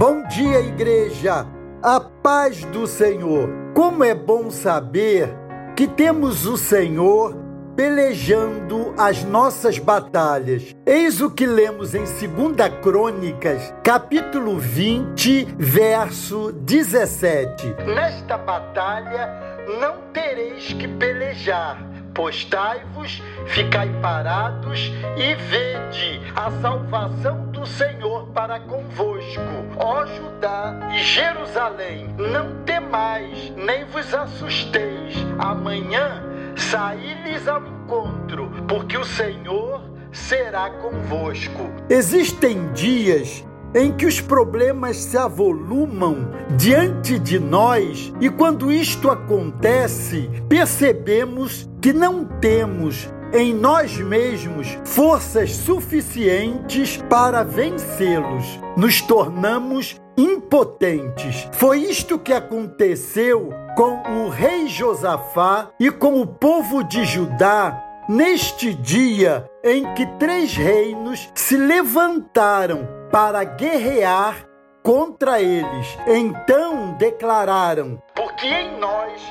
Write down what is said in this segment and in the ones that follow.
Bom dia, igreja! A paz do Senhor! Como é bom saber que temos o Senhor pelejando as nossas batalhas. Eis o que lemos em 2 Crônicas, capítulo 20, verso 17. Nesta batalha não tereis que pelejar Postai-vos, ficai parados e vede a salvação do Senhor para convosco. Ó Judá e Jerusalém, não temais, nem vos assusteis. Amanhã saí-lhes ao encontro, porque o Senhor será convosco. Existem dias em que os problemas se avolumam diante de nós, e quando isto acontece, percebemos que não temos em nós mesmos forças suficientes para vencê-los. Nos tornamos impotentes. Foi isto que aconteceu com o rei Josafá e com o povo de Judá neste dia em que três reinos se levantaram para guerrear contra eles. Então declararam: Porque em nós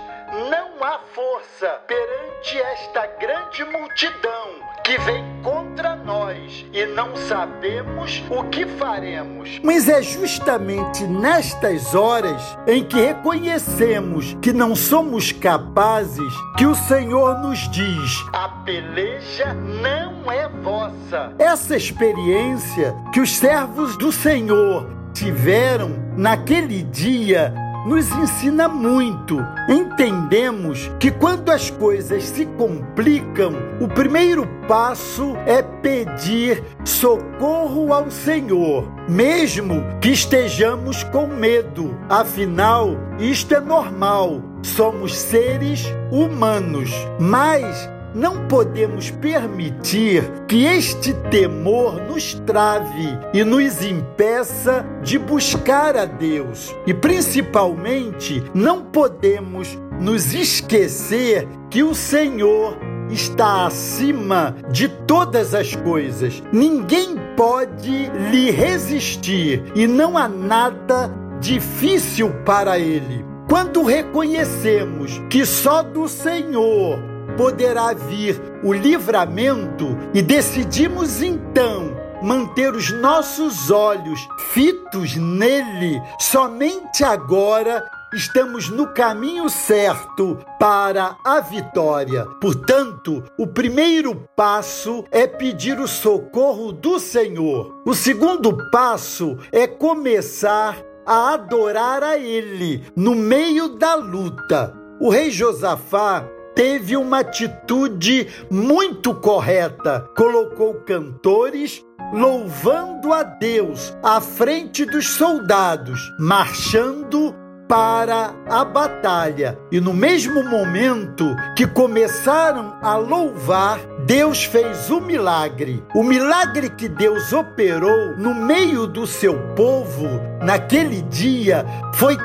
não há força perante esta grande multidão que vem contra nós e não sabemos o que faremos. Mas é justamente nestas horas em que reconhecemos que não somos capazes que o Senhor nos diz: a peleja não é vossa. Essa experiência que os servos do Senhor tiveram naquele dia nos ensina muito. Entendemos que quando as coisas se complicam, o primeiro passo é pedir socorro ao Senhor, mesmo que estejamos com medo. Afinal, isto é normal. Somos seres humanos, mas não podemos permitir que este temor nos trave e nos impeça de buscar a Deus. E principalmente, não podemos nos esquecer que o Senhor está acima de todas as coisas. Ninguém pode lhe resistir e não há nada difícil para ele. Quando reconhecemos que só do Senhor poderá vir o livramento e decidimos então manter os nossos olhos fitos nele, somente agora estamos no caminho certo para a vitória. Portanto, o primeiro passo é pedir o socorro do Senhor. O segundo passo é começar a adorar a Ele no meio da luta. O rei Josafá teve uma atitude muito correta. Colocou cantores louvando a Deus à frente dos soldados, marchando para a batalha. E no mesmo momento que começaram a louvar, Deus fez o milagre. O milagre que Deus operou no meio do seu povo naquele dia foi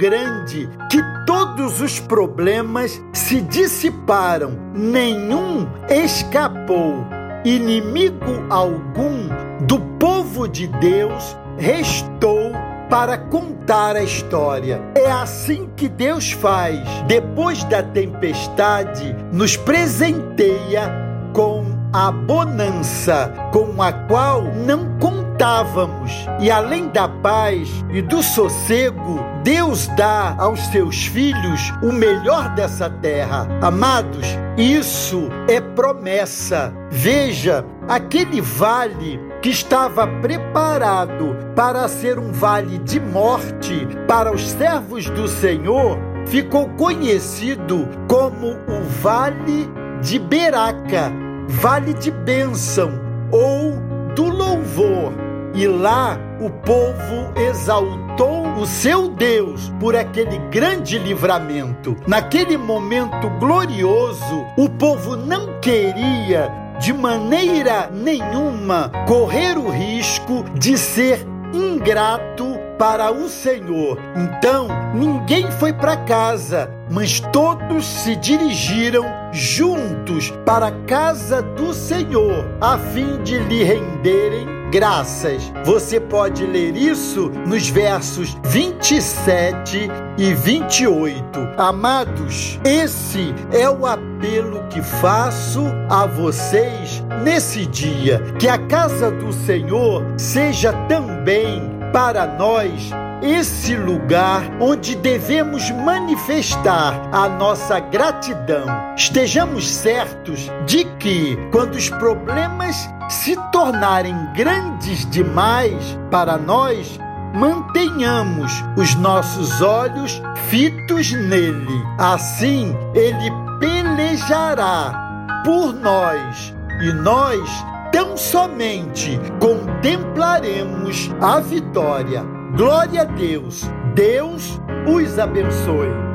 grande que todos os problemas se dissiparam, nenhum escapou. Inimigo algum do povo de Deus restou para contar a história. É assim que Deus faz. Depois da tempestade, nos presenteia com a bonança com a qual não contávamos. E além da paz e do sossego, Deus dá aos seus filhos o melhor dessa terra. Amados, isso é promessa. Veja, aquele vale que estava preparado para ser um vale de morte para os servos do Senhor, ficou conhecido como o Vale de Beraca, Vale de Bênção ou. E lá o povo exaltou o seu Deus por aquele grande livramento. Naquele momento glorioso, o povo não queria de maneira nenhuma correr o risco de ser ingrato para o Senhor. Então, ninguém foi para casa, mas todos se dirigiram juntos para a casa do Senhor, a fim de lhe renderem graças. Você pode ler isso nos versos 27 e 28. Amados, esse é o apelo que faço a vocês nesse dia. Que a casa do Senhor seja também para nós esse lugar onde devemos manifestar a nossa gratidão. Estejamos certos de que, quando os problemas se tornarem grandes demais para nós, mantenhamos os nossos olhos fitos nele. Assim, ele pelejará por nós e nós tão somente contemplaremos a vitória. Glória a Deus. Deus os abençoe.